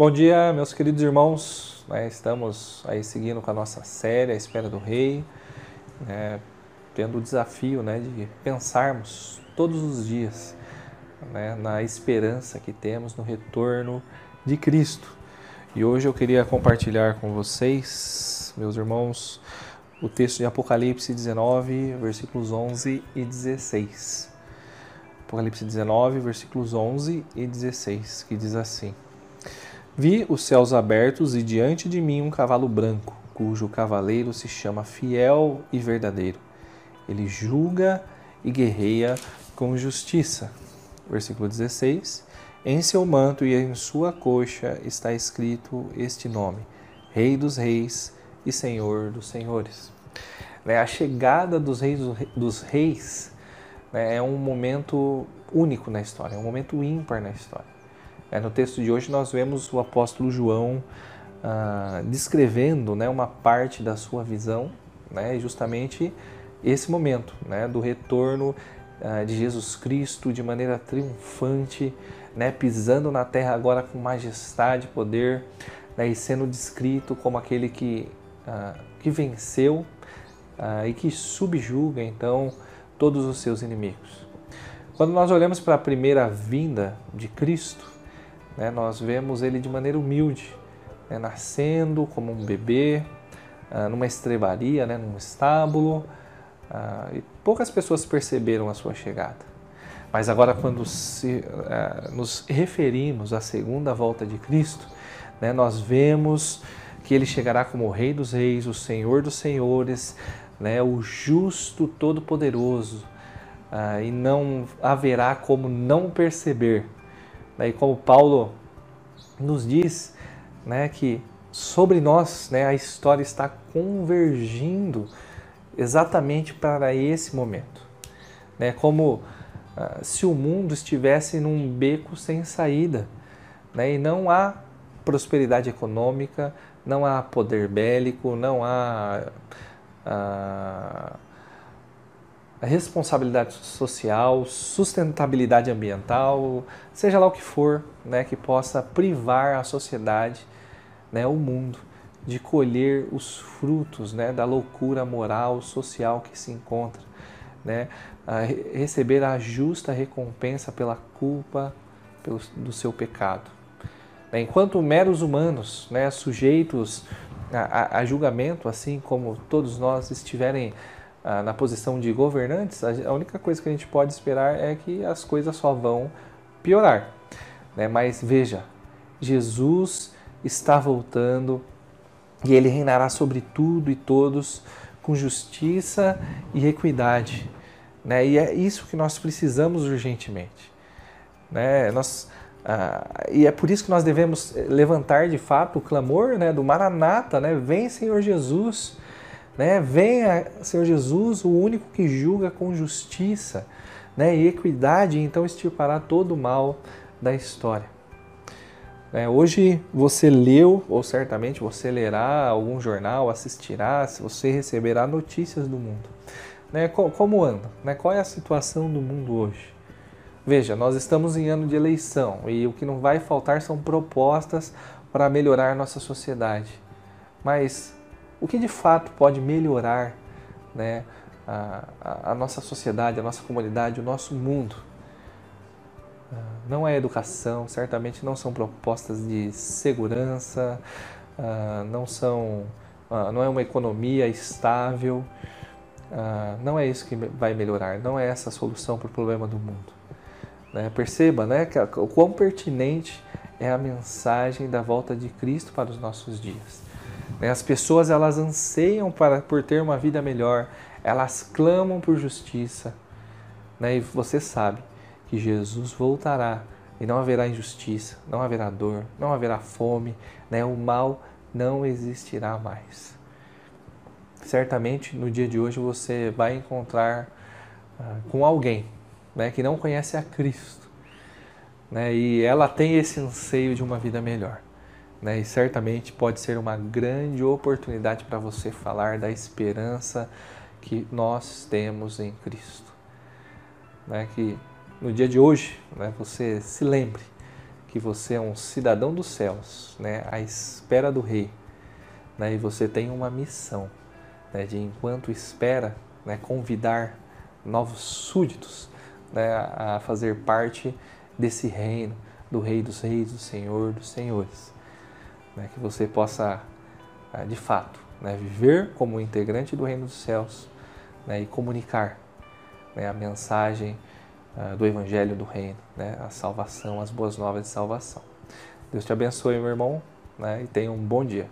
Bom dia, meus queridos irmãos. Estamos aí seguindo com a nossa série, A Espera do Rei, né, tendo o desafio né, de pensarmos todos os dias né, na esperança que temos no retorno de Cristo. E hoje eu queria compartilhar com vocês, meus irmãos, o texto de Apocalipse 19, versículos 11 e 16. Apocalipse 19, versículos 11 e 16, que diz assim: Vi os céus abertos e diante de mim um cavalo branco, cujo cavaleiro se chama Fiel e Verdadeiro. Ele julga e guerreia com justiça. Versículo 16: Em seu manto e em sua coxa está escrito este nome: Rei dos Reis e Senhor dos Senhores. Né, a chegada dos reis, dos reis né, é um momento único na história, é um momento ímpar na história. É, no texto de hoje nós vemos o apóstolo João ah, descrevendo né, uma parte da sua visão, né, justamente esse momento né, do retorno ah, de Jesus Cristo de maneira triunfante, né, pisando na terra agora com majestade poder, né, e sendo descrito como aquele que, ah, que venceu e que subjuga então todos os seus inimigos. Quando nós olhamos para a primeira vinda de Cristo, né, nós vemos ele de maneira humilde, né, nascendo como um bebê, ah, numa estrebaria, né, num estábulo, ah, e poucas pessoas perceberam a sua chegada. Mas agora, quando se, ah, nos referimos à segunda volta de Cristo, né, nós vemos que ele chegará como o Rei dos Reis, o Senhor dos Senhores, né, o justo todo-poderoso, ah, e não haverá como não perceber. E como Paulo nos diz né, que sobre nós né, a história está convergindo exatamente para esse momento. Né, como ah, se o mundo estivesse num beco sem saída né, e não há prosperidade econômica, não há poder bélico, não há a, responsabilidade social, sustentabilidade ambiental, seja lá o que for, né, que possa privar a sociedade, né, o mundo, de colher os frutos né, da loucura moral, social que se encontra, né, a receber a justa recompensa pela culpa pelo, do seu pecado. Enquanto meros humanos, né, sujeitos a, a, julgamento, assim como todos nós estiverem ah, na posição de governantes, a, única coisa que a gente pode esperar é que as coisas só vão piorar. Né? Mas veja, Jesus está voltando e ele reinará sobre tudo e todos com justiça e equidade. Né? E é isso que nós precisamos urgentemente. Né? Nós ah, e é por isso que nós devemos levantar de fato o clamor né, do Maranata, né? Vem Senhor Jesus, né? Venha Senhor Jesus, o único que julga com justiça né, e equidade, e então extirpará todo o mal da história. É, hoje você leu, ou certamente você lerá algum jornal, assistirá, você receberá notícias do mundo. Né, como anda? Né, qual é a situação do mundo hoje? Veja, nós estamos em ano de eleição e o que não vai faltar são propostas para melhorar nossa sociedade. Mas o que de fato pode melhorar né, a, a, a nossa sociedade, a nossa comunidade, o nosso mundo? Ah, não é educação, certamente não são propostas de segurança, ah, não são, ah, não é uma economia estável, não é isso que vai melhorar, não é essa a solução para o problema do mundo. Né? Perceba né, o quão pertinente é a mensagem da volta de Cristo para os nossos dias. Né? As pessoas elas anseiam para, por ter uma vida melhor, elas clamam por justiça. Né? E você sabe que Jesus voltará e não haverá injustiça, não haverá dor, não haverá fome, né? o mal não existirá mais. Certamente no dia de hoje você vai encontrar uh, com alguém né, que não conhece a Cristo. Né, e ela tem esse anseio de uma vida melhor. Né, e certamente pode ser uma grande oportunidade para você falar da esperança que nós temos em Cristo. Né, que no dia de hoje né, você se lembre que você é um cidadão dos céus, né, à espera do Rei, né, e você tem uma missão né, de, enquanto espera, né, convidar novos súditos né, a fazer parte desse reino, do Rei dos Reis, do Senhor dos Senhores. Né, que você possa, ah, de fato, né, viver como integrante do Reino dos Céus né, e comunicar né, a mensagem uh, do Evangelho do Reino, né, a salvação, as boas novas de salvação. Deus te abençoe, meu irmão, né, e tenha um bom dia.